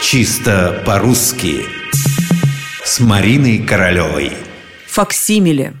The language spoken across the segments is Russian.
Чисто по-русски С Мариной Королевой Факсимиле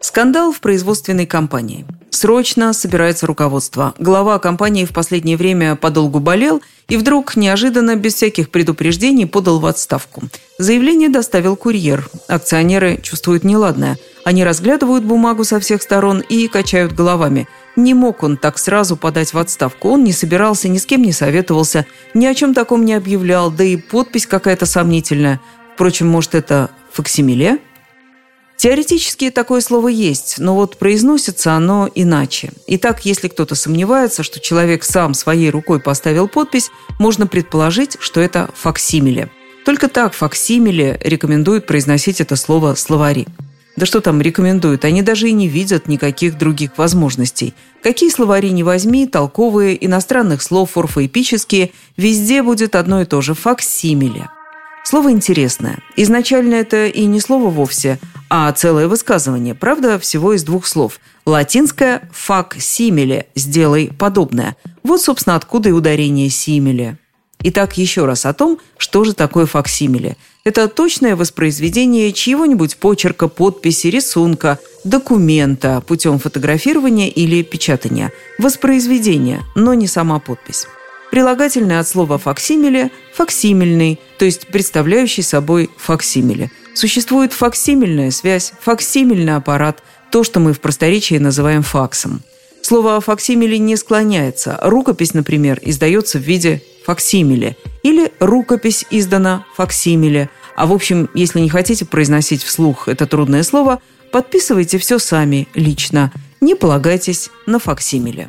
Скандал в производственной компании. Срочно собирается руководство. Глава компании в последнее время подолгу болел и вдруг неожиданно, без всяких предупреждений, подал в отставку. Заявление доставил курьер. Акционеры чувствуют неладное. Они разглядывают бумагу со всех сторон и качают головами. Не мог он так сразу подать в отставку. Он не собирался, ни с кем не советовался, ни о чем таком не объявлял, да и подпись какая-то сомнительная. Впрочем, может, это факсимиле? Теоретически такое слово есть, но вот произносится оно иначе. Итак, если кто-то сомневается, что человек сам своей рукой поставил подпись, можно предположить, что это факсимиле. Только так факсимиле рекомендуют произносить это слово словари. Да что там рекомендуют, они даже и не видят никаких других возможностей. Какие словари не возьми, толковые, иностранных слов, орфоэпические, везде будет одно и то же – факсимиле. Слово интересное. Изначально это и не слово вовсе, а целое высказывание, правда, всего из двух слов. Латинское «фак симиле» – «сделай подобное». Вот, собственно, откуда и ударение «симиле». Итак, еще раз о том, что же такое факсимиле. Это точное воспроизведение чьего-нибудь почерка, подписи, рисунка, документа путем фотографирования или печатания. Воспроизведение, но не сама подпись. Прилагательное от слова «факсимиле» – «факсимильный», то есть представляющий собой факсимиле. Существует факсимильная связь, факсимильный аппарат, то, что мы в просторечии называем факсом. Слово «факсимиле» не склоняется. Рукопись, например, издается в виде факсимиле или рукопись издана факсимиле. А в общем, если не хотите произносить вслух это трудное слово, подписывайте все сами, лично. Не полагайтесь на факсимиле.